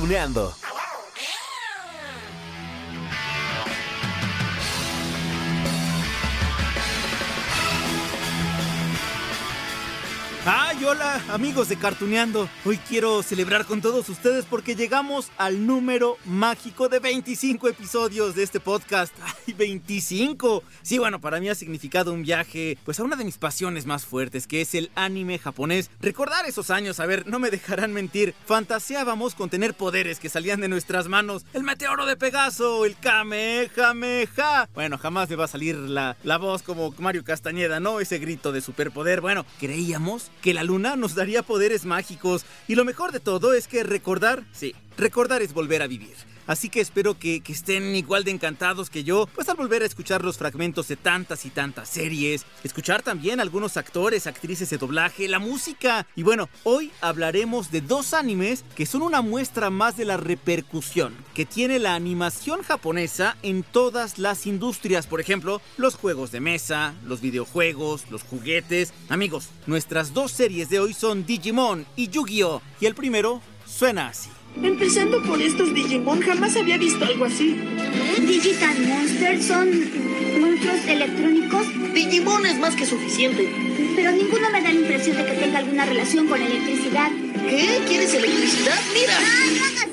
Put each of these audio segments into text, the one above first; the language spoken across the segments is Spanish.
Cartuneando. ¡Ay, hola, amigos de Cartuneando! Hoy quiero celebrar con todos ustedes porque llegamos al número mágico de 25 episodios de este podcast. ¡Ay, 25! Sí, bueno, para mí ha significado un viaje, pues a una de mis pasiones más fuertes, que es el anime japonés. Recordar esos años, a ver, no me dejarán mentir. Fantaseábamos con tener poderes que salían de nuestras manos. El meteoro de Pegaso, el Kamehameha. Bueno, jamás me va a salir la, la voz como Mario Castañeda, ¿no? Ese grito de superpoder. Bueno, creíamos que la luna nos daría poderes mágicos. Y lo mejor de todo es que recordar, sí, recordar es volver a vivir. Así que espero que, estén igual de encantados que yo, pues al volver a escuchar los fragmentos de tantas y tantas series, escuchar también algunos actores, actrices de doblaje, la música. Y bueno, hoy hablaremos de dos animes que son una muestra más de la repercusión que tiene la animación japonesa en todas las industrias. Por ejemplo, los juegos de mesa, los videojuegos, los juguetes. Amigos, nuestras dos series de hoy son Digimon y Yu-Gi-Oh! Y el primero suena así. Empezando por estos Digimon, jamás había visto algo así. Digital Monsters son monstruos electrónicos. Digimon es más que suficiente. Pero ninguno me da la impresión de que tenga alguna relación con electricidad. ¿Qué? ¿Quieres electricidad? ¡Mira! ¡Ay, no hagas eso!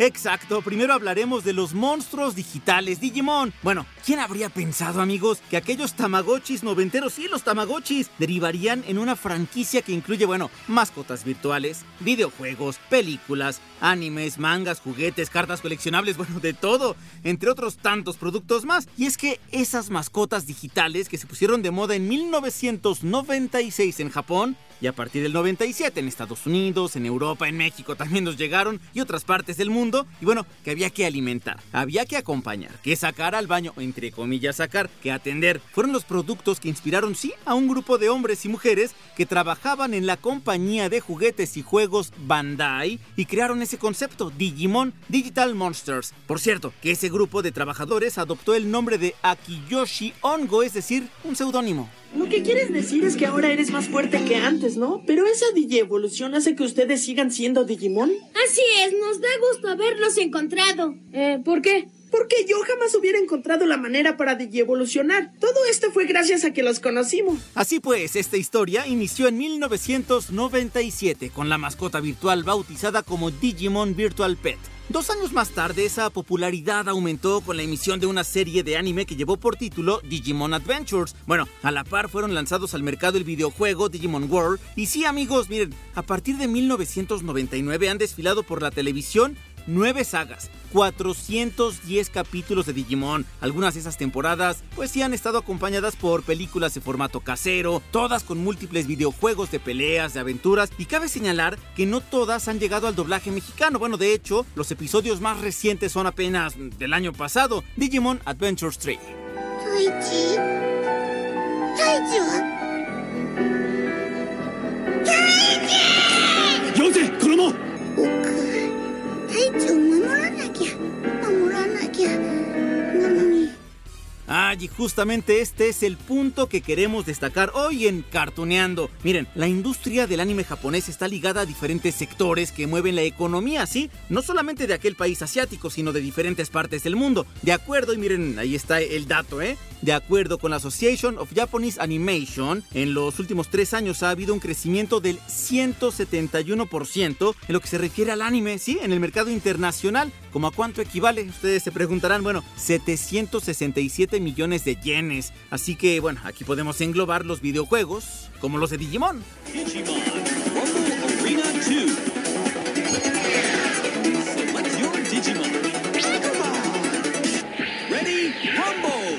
Exacto, primero hablaremos de los monstruos digitales Digimon. Bueno, ¿quién habría pensado, amigos, que aquellos Tamagotchis noventeros, sí, los Tamagotchis, derivarían en una franquicia que incluye, bueno, mascotas virtuales, videojuegos, películas, animes, mangas, juguetes, cartas coleccionables, bueno, de todo, entre otros tantos productos más? Y es que esas mascotas digitales que se pusieron de moda en 1996 en Japón, y a partir del 97 en Estados Unidos, en Europa, en México también nos llegaron y otras partes del mundo. Y bueno, que había que alimentar, había que acompañar, que sacar al baño, entre comillas sacar, que atender. Fueron los productos que inspiraron, sí, a un grupo de hombres y mujeres que trabajaban en la compañía de juguetes y juegos Bandai y crearon ese concepto, Digimon Digital Monsters. Por cierto, que ese grupo de trabajadores adoptó el nombre de Akiyoshi Ongo, es decir, un seudónimo. Lo que quieres decir es que ahora eres más fuerte que antes, ¿no? Pero esa digievolución hace que ustedes sigan siendo Digimon. Así es, nos da gusto haberlos encontrado. Eh, ¿por qué? Porque yo jamás hubiera encontrado la manera para digievolucionar. Todo esto fue gracias a que los conocimos. Así pues, esta historia inició en 1997 con la mascota virtual bautizada como Digimon Virtual Pet. Dos años más tarde, esa popularidad aumentó con la emisión de una serie de anime que llevó por título Digimon Adventures. Bueno, a la par fueron lanzados al mercado el videojuego Digimon World. Y sí, amigos, miren, a partir de 1999 han desfilado por la televisión nueve sagas, 410 capítulos de Digimon. Algunas de esas temporadas pues sí han estado acompañadas por películas de formato casero, todas con múltiples videojuegos de peleas, de aventuras y cabe señalar que no todas han llegado al doblaje mexicano. Bueno, de hecho, los episodios más recientes son apenas del año pasado, Digimon Adventures 3. Y justamente este es el punto que queremos destacar hoy en Cartuneando. Miren, la industria del anime japonés está ligada a diferentes sectores que mueven la economía, ¿sí? No solamente de aquel país asiático, sino de diferentes partes del mundo. De acuerdo, y miren, ahí está el dato, ¿eh? De acuerdo con la Association of Japanese Animation, en los últimos tres años ha habido un crecimiento del 171% en lo que se refiere al anime, ¿sí? En el mercado internacional. ¿Cómo a cuánto equivale? Ustedes se preguntarán, bueno, 767 millones de yenes. Así que, bueno, aquí podemos englobar los videojuegos, como los de Digimon. Digimon Arena 2 Select your Digimon Ready, Rumble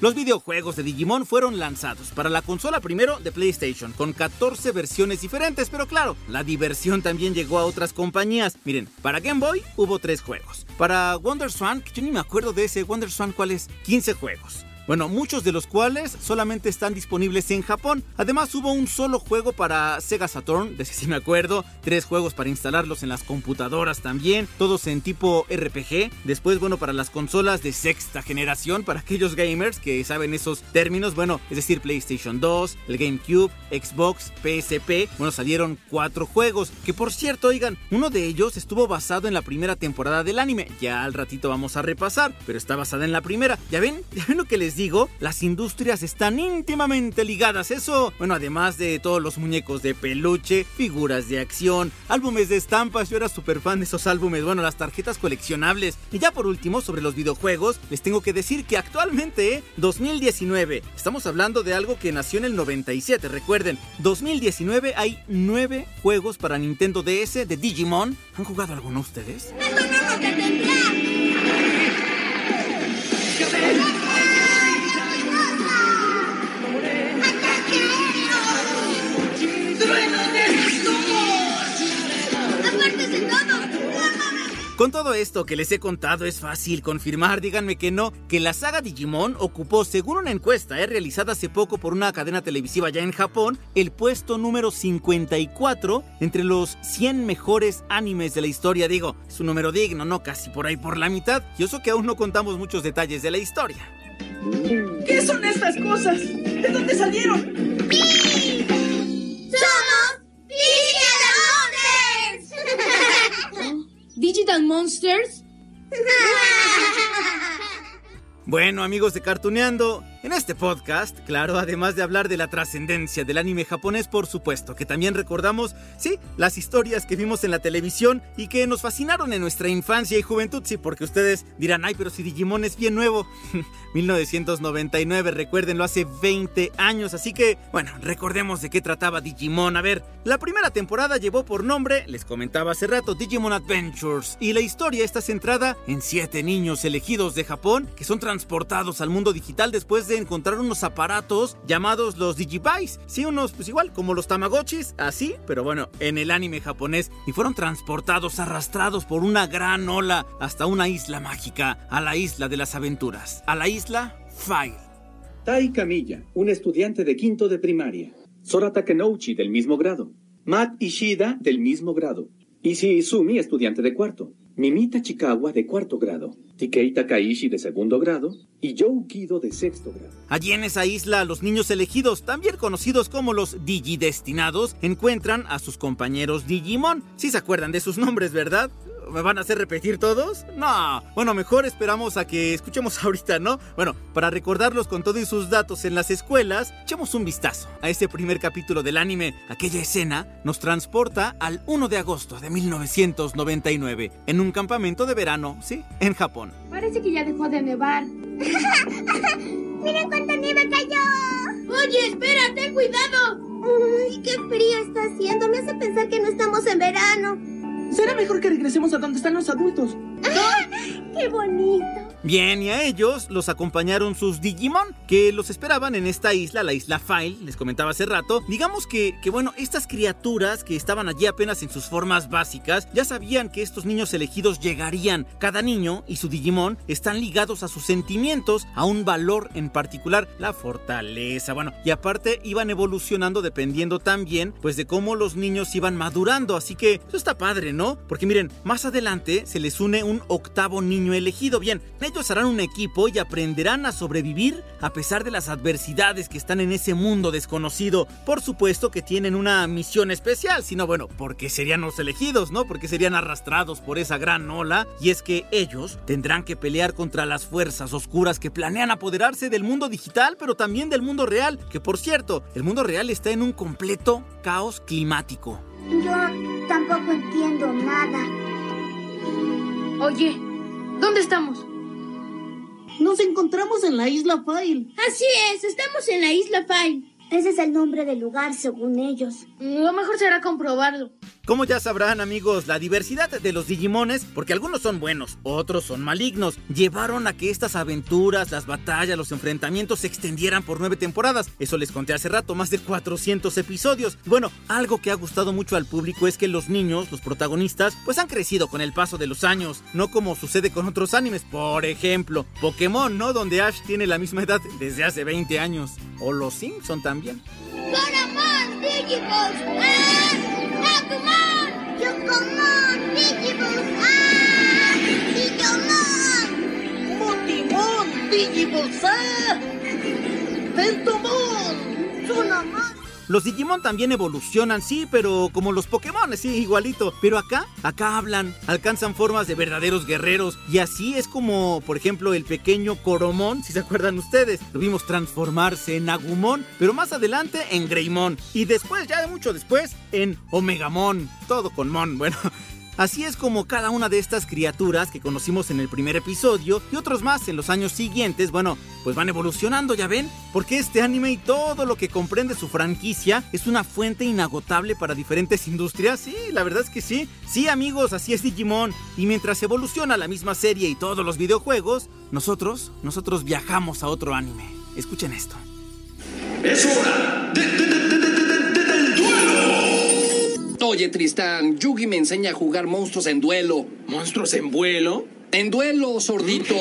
Los videojuegos de Digimon fueron lanzados para la consola primero de PlayStation, con 14 versiones diferentes, pero claro, la diversión también llegó a otras compañías. Miren, para Game Boy hubo 3 juegos. Para WonderSwan, que yo ni me acuerdo de ese WonderSwan, ¿cuál es? 15 juegos. Bueno, muchos de los cuales solamente están disponibles en Japón. Además hubo un solo juego para Sega Saturn, de sí me acuerdo, tres juegos para instalarlos en las computadoras también, todos en tipo RPG. Después, bueno, para las consolas de sexta generación, para aquellos gamers que saben esos términos, bueno, es decir, PlayStation 2, el GameCube, Xbox, PSP, bueno, salieron cuatro juegos, que por cierto, oigan, uno de ellos estuvo basado en la primera temporada del anime, ya al ratito vamos a repasar, pero está basada en la primera. ¿Ya ven? ¿Ya ven lo que les digo? Las industrias están íntimamente ligadas, eso, bueno, además de todos los muñecos de peluche, figuras de acción, álbumes de estampas, yo era súper fan de esos álbumes, bueno, las tarjetas coleccionables. Y ya por último, sobre los videojuegos, les tengo que decir que actualmente, 2019, estamos hablando de algo que nació en el 97, recuerden, 2019 hay nueve juegos para Nintendo DS de Digimon. ¿Han jugado alguno ustedes? ¡Esto no nos detendrá! Con todo esto que les he contado es fácil confirmar, díganme que no, que la saga Digimon ocupó, según una encuesta eh, realizada hace poco por una cadena televisiva ya en Japón, el puesto número 54 entre los 100 mejores animes de la historia. Digo, es un número digno, ¿no? Casi por ahí por la mitad. Y eso que aún no contamos muchos detalles de la historia. ¿Qué son estas cosas? ¿De dónde salieron? ¡Somos Monsters! Bueno, amigos de Cartuneando, en este podcast, claro, además de hablar de la trascendencia del anime japonés, por supuesto, que también recordamos, sí, las historias que vimos en la televisión y que nos fascinaron en nuestra infancia y juventud, sí, porque ustedes dirán, ay, pero si Digimon es bien nuevo. 1999, recuérdenlo, hace 20 años, así que, bueno, recordemos de qué trataba Digimon. A ver, la primera temporada llevó por nombre, les comentaba hace rato, Digimon Adventures, y la historia está centrada en siete niños elegidos de Japón que son transportados al mundo digital después de encontrar unos aparatos llamados los Digivice. Sí, unos, pues igual, como los Tamagotchis, así, pero bueno, en el anime japonés, y fueron transportados, arrastrados por una gran ola hasta una isla mágica, a la isla de las aventuras, a la isla Fire. Tai Kamiya, un estudiante de quinto de primaria. Sora Takenouchi, del mismo grado. Matt Ishida, del mismo grado. Ishii Izumi, estudiante de cuarto. Mimita Chikawa, de cuarto grado. Tikei Takaishi, de segundo grado. Y Joe Kido, de sexto grado. Allí en esa isla, los niños elegidos, también conocidos como los Digidestinados, encuentran a sus compañeros Digimon. Si se acuerdan de sus nombres, ¿verdad? ¿Me van a hacer repetir todos? No. Bueno, mejor esperamos a que escuchemos ahorita, ¿no? Bueno, para recordarlos con todos sus datos en las escuelas, echemos un vistazo a ese primer capítulo del anime. Aquella escena nos transporta al 1 de agosto de 1999, en un campamento de verano, ¿sí? En Japón. Parece que ya dejó de nevar. ¡Miren cuánta nieve cayó! Oye, espera, ten cuidado. ¡Uy, qué frío está haciendo! Me hace pensar que no estamos en verano. Será mejor que regresemos a donde están los adultos. ¡Qué bonito! Bien, y a ellos los acompañaron sus Digimon, que los esperaban en esta isla, la isla File, les comentaba hace rato. Digamos que, que, bueno, estas criaturas que estaban allí apenas en sus formas básicas, ya sabían que estos niños elegidos llegarían. Cada niño y su Digimon están ligados a sus sentimientos, a un valor en particular, la fortaleza, bueno, y aparte iban evolucionando dependiendo también, pues de cómo los niños iban madurando, así que eso está padre, ¿no? Porque miren, más adelante se les une un octavo niño elegido, bien, ellos harán un equipo y aprenderán a sobrevivir a pesar de las adversidades que están en ese mundo desconocido. Por supuesto que tienen una misión especial, sino bueno, porque serían los elegidos, ¿no? Porque serían arrastrados por esa gran ola. Y es que ellos tendrán que pelear contra las fuerzas oscuras que planean apoderarse del mundo digital, pero también del mundo real. Que por cierto, el mundo real está en un completo caos climático. Yo tampoco entiendo nada. Oye, ¿dónde estamos? Nos encontramos en la isla File. Así es, estamos en la isla File. Ese es el nombre del lugar, según ellos. Lo mejor será comprobarlo. Como ya sabrán amigos, la diversidad de los Digimones, porque algunos son buenos, otros son malignos, llevaron a que estas aventuras, las batallas, los enfrentamientos se extendieran por nueve temporadas. Eso les conté hace rato, más de 400 episodios. Bueno, algo que ha gustado mucho al público es que los niños, los protagonistas, pues han crecido con el paso de los años, no como sucede con otros animes. Por ejemplo, Pokémon, ¿no? Donde Ash tiene la misma edad desde hace 20 años. O los Simpson también. ¡Ah! ¡Agumon! ¡Yocomon, Digivolts! ¡Ah! ¡Digimon! ¡Motimon, Digibolsa! Digibulsar! Los Digimon también evolucionan, sí, pero como los Pokémon, sí, igualito. Pero acá, acá hablan, alcanzan formas de verdaderos guerreros. Y así es como, por ejemplo, el pequeño Coromon, si se acuerdan ustedes. Lo vimos transformarse en Agumon, pero más adelante en Greymon. Y después, ya mucho después, en Omegamon. Todo con Mon, bueno. Así es como cada una de estas criaturas que conocimos en el primer episodio y otros más en los años siguientes, bueno, pues van evolucionando, ya ven, porque este anime y todo lo que comprende su franquicia es una fuente inagotable para diferentes industrias, sí, la verdad es que sí, sí amigos, así es Digimon, y mientras evoluciona la misma serie y todos los videojuegos, nosotros, nosotros viajamos a otro anime. Escuchen esto. ¡Es hora de, de- de-! Oye, Tristán, Yugi me enseña a jugar monstruos en duelo. ¿Monstruos en vuelo? En duelo, sordito.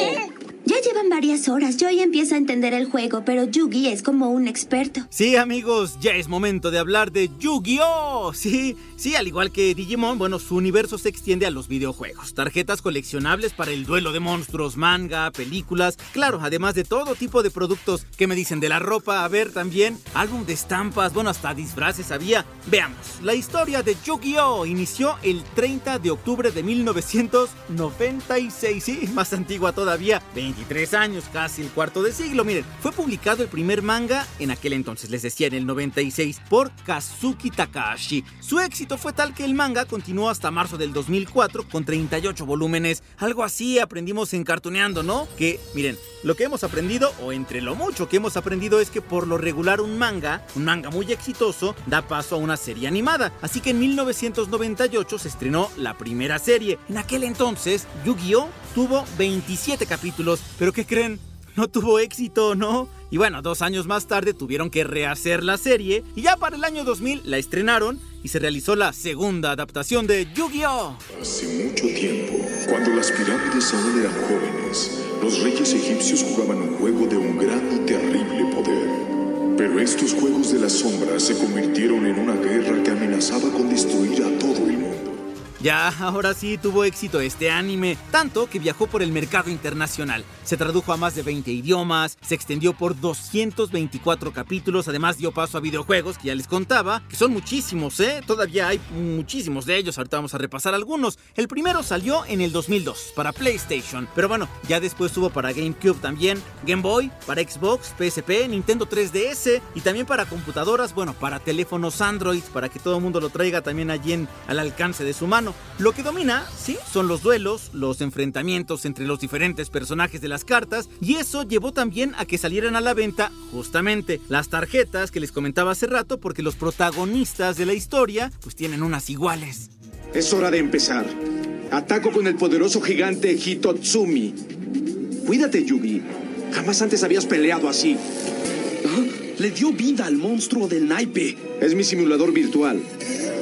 Ya llevan varias horas. Yo ya empiezo a entender el juego, pero Yugi es como un experto. Sí, amigos, ya es momento de hablar de Yu-Gi-Oh! Sí, sí, al igual que Digimon, bueno, su universo se extiende a los videojuegos. Tarjetas coleccionables para el duelo de monstruos, manga, películas, claro, además de todo tipo de productos. ¿Qué me dicen de la ropa? A ver, también, álbum de estampas, bueno, hasta disfraces había. Veamos, la historia de Yu-Gi-Oh! inició el 30 de octubre de 1996, sí, más antigua todavía, 23 años, casi el cuarto de siglo. Miren, fue publicado el primer manga en aquel entonces, les decía en el 96, por Kazuki Takahashi. Su éxito fue tal que el manga continuó hasta marzo del 2004 con 38 volúmenes. Algo así aprendimos en Cartuneando, ¿no? Que, miren, lo que hemos aprendido, o entre lo mucho que hemos aprendido, es que por lo regular un manga, un manga muy exitoso, da paso a una serie animada. Así que en 1998 se estrenó la primera serie. En aquel entonces, Yu-Gi-Oh! tuvo 27 capítulos. ¿Pero qué creen? No tuvo éxito, ¿no? Y bueno, dos años más tarde tuvieron que rehacer la serie y ya para el año 2000 la estrenaron y se realizó la segunda adaptación de Yu-Gi-Oh! Hace mucho tiempo, cuando las pirámides aún eran jóvenes, los reyes egipcios jugaban un juego de un gran y terrible poder. Pero estos juegos de las sombras se convirtieron en una guerra que amenazaba con destruir a todo el mundo. Ya, ahora sí tuvo éxito este anime, tanto que viajó por el mercado internacional. Se tradujo a más de 20 idiomas, se extendió por 224 capítulos, además dio paso a videojuegos que ya les contaba, que son muchísimos, ¿eh? Todavía hay muchísimos de ellos, ahorita vamos a repasar algunos. El primero salió en el 2002 para PlayStation, pero bueno, ya después tuvo para GameCube también, Game Boy, para Xbox, PSP, Nintendo 3DS y también para computadoras, bueno, para teléfonos Android, para que todo el mundo lo traiga también allí en, al alcance de su mano. Lo que domina, sí, son los duelos, los enfrentamientos entre los diferentes personajes de las cartas, y eso llevó también a que salieran a la venta justamente las tarjetas que les comentaba hace rato, porque los protagonistas de la historia pues tienen unas iguales. Es hora de empezar. Ataco con el poderoso gigante Hitotsumi. Cuídate, Yugi. Jamás antes habías peleado así. Le dio vida al monstruo del naipe. Es mi simulador virtual.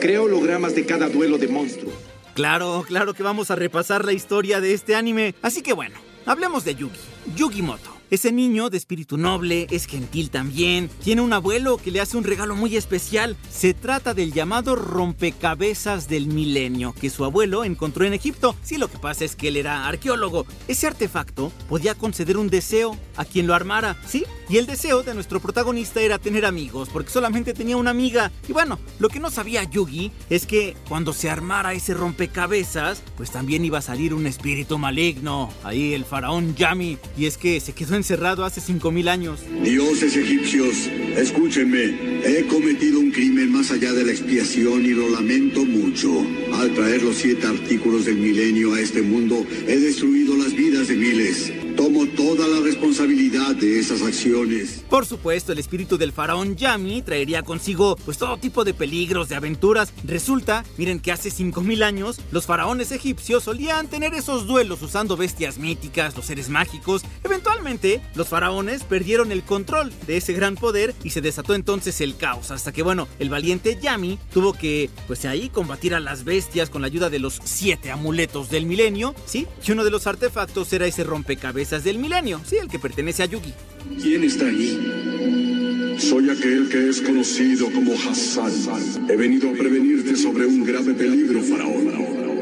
Creo hologramas de cada duelo de monstruo. Claro, claro que vamos a repasar la historia de este anime. Así que bueno, hablemos de Yugi, Yugimoto. Ese niño de espíritu noble, es gentil también, tiene un abuelo que le hace un regalo muy especial. Se trata del llamado rompecabezas del milenio que su abuelo encontró en Egipto. Sí, lo que pasa es que él era arqueólogo. Ese artefacto podía conceder un deseo a quien lo armara, ¿sí? Y el deseo de nuestro protagonista era tener amigos, porque solamente tenía una amiga. Y bueno, lo que no sabía Yugi es que cuando se armara ese rompecabezas, pues también iba a salir un espíritu maligno. Ahí el faraón Yami. Y es que se quedó encerrado hace 5000 años. Dioses egipcios, escúchenme. He cometido un crimen más allá de la expiación y lo lamento mucho. Al traer los siete artículos del milenio a este mundo, he destruido las vidas de miles. Tomo toda la responsabilidad de esas acciones. Por supuesto, el espíritu del faraón Yami traería consigo pues todo tipo de peligros, de aventuras. Resulta, miren que hace 5000 años los faraones egipcios solían tener esos duelos usando bestias míticas, los seres mágicos. Eventualmente, los faraones perdieron el control de ese gran poder y se desató entonces el caos, hasta que bueno, el valiente Yami tuvo que pues ahí combatir a las bestias con la ayuda de los siete amuletos del milenio, ¿sí? Y uno de los artefactos era ese rompecabezas del milenio, ¿sí? El que pertenece a Yugi. ¿Quién está ahí? Soy aquel que es conocido como Hassan. He venido a prevenirte sobre un grave peligro, faraón.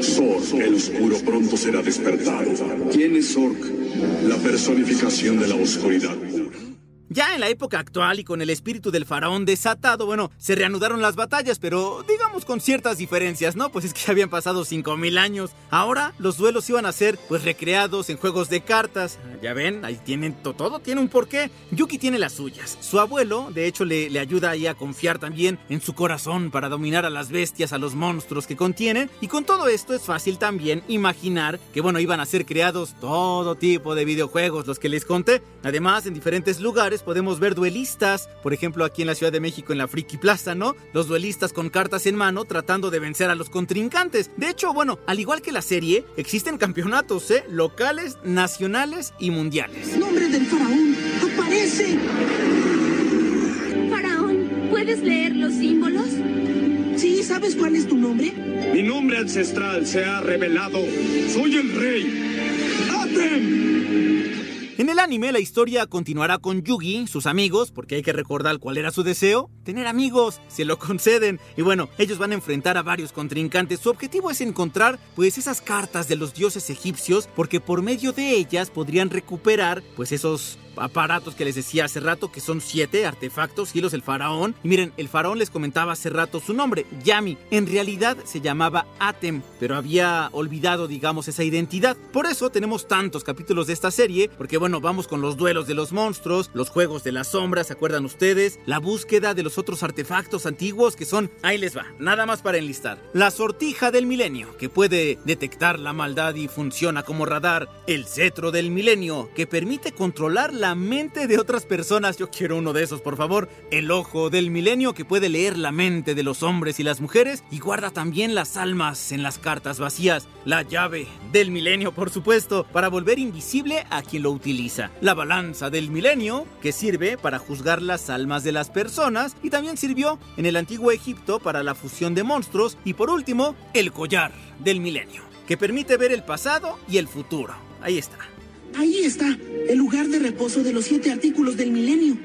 Zork, el oscuro, pronto será despertado. ¿Quién es Zork? La personificación de la oscuridad. Ya en la época actual y con el espíritu del faraón desatado, bueno, se reanudaron las batallas, pero digamos con ciertas diferencias, ¿no? Pues es que ya habían pasado 5000 años. Ahora los duelos iban a ser pues recreados en juegos de cartas. Ya ven, ahí tienen todo, tiene un porqué. Yuki tiene las suyas. Su abuelo, de hecho, le, le ayuda ahí a confiar también en su corazón para dominar a las bestias, a los monstruos que contienen. Y con todo esto es fácil también imaginar que, bueno, iban a ser creados todo tipo de videojuegos, los que les conté. Además, en diferentes lugares podemos ver duelistas, por ejemplo aquí en la Ciudad de México en la Friki Plaza, ¿no? Los duelistas con cartas en mano tratando de vencer a los contrincantes. De hecho, bueno, al igual que la serie, existen campeonatos, ¿eh? Locales, nacionales y mundiales. ¡Nombre del faraón! ¡Aparece! Faraón, ¿puedes leer los símbolos? Sí, ¿sabes cuál es tu nombre? Mi nombre ancestral se ha revelado. Soy el rey. ¡Atem! En el anime la historia continuará con Yugi, sus amigos, porque hay que recordar cuál era su deseo, tener amigos, se lo conceden. Y bueno, ellos van a enfrentar a varios contrincantes. Su objetivo es encontrar pues esas cartas de los dioses egipcios, porque por medio de ellas podrían recuperar pues esos aparatos que les decía hace rato, que son siete artefactos, hilos del faraón. Y miren, el faraón les comentaba hace rato su nombre, Yami. En realidad se llamaba Atem, pero había olvidado, digamos, esa identidad. Por eso tenemos tantos capítulos de esta serie, porque bueno, vamos con los duelos de los monstruos, los juegos de las sombras, ¿se acuerdan ustedes? La búsqueda de los otros artefactos antiguos que son, ahí les va, nada más para enlistar. La sortija del milenio, que puede detectar la maldad y funciona como radar. El cetro del milenio, que permite controlar la la mente de otras personas. Yo quiero uno de esos, por favor. El ojo del milenio que puede leer la mente de los hombres y las mujeres y guarda también las almas en las cartas vacías. La llave del milenio, por supuesto, para volver invisible a quien lo utiliza. La balanza del milenio que sirve para juzgar las almas de las personas y también sirvió en el antiguo Egipto para la fusión de monstruos. Y por último, el collar del milenio que permite ver el pasado y el futuro. Ahí está. Ahí está, el lugar de reposo de los siete artículos del milenio.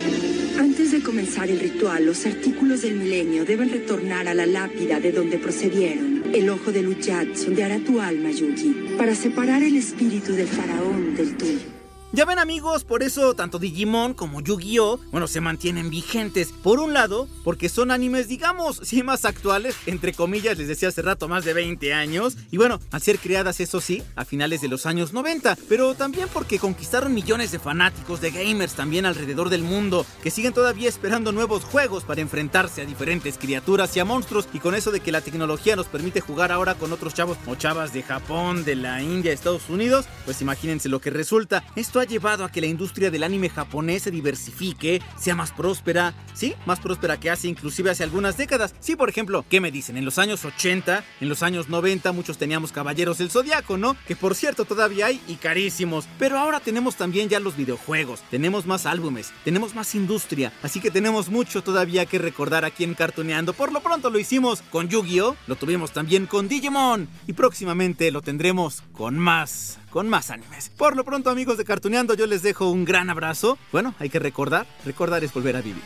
Antes de comenzar el ritual, los artículos del milenio deben retornar a la lápida de donde procedieron. El ojo de Luchat sondeará tu alma, Yugi, para separar el espíritu del faraón del tuyo. Ya ven amigos, por eso tanto Digimon como Yu-Gi-Oh, bueno, se mantienen vigentes. Por un lado, porque son animes, digamos, sí más actuales, entre comillas, les decía hace rato, más de 20 años. Y bueno, al ser creadas, eso sí, a finales de los años 90. Pero también porque conquistaron millones de fanáticos, de gamers también alrededor del mundo, que siguen todavía esperando nuevos juegos para enfrentarse a diferentes criaturas y a monstruos. Y con eso de que la tecnología nos permite jugar ahora con otros chavos o chavas de Japón, de la India, Estados Unidos, pues imagínense lo que resulta. Esto ha llevado a que la industria del anime japonés se diversifique, sea más próspera, sí, más próspera que hace inclusive hace algunas décadas. Sí, por ejemplo, ¿qué me dicen? En los años 80, en los años 90 muchos teníamos Caballeros del Zodiaco, ¿no? Que por cierto todavía hay y carísimos. Pero ahora tenemos también ya los videojuegos, tenemos más álbumes, tenemos más industria, así que tenemos mucho todavía que recordar aquí en Cartoneando. Por lo pronto lo hicimos con Yu-Gi-Oh, lo tuvimos también con Digimon y próximamente lo tendremos con más con más animes. Por lo pronto, amigos de Cartuneando, yo les dejo un gran abrazo. Bueno, hay que recordar, recordar es volver a vivir.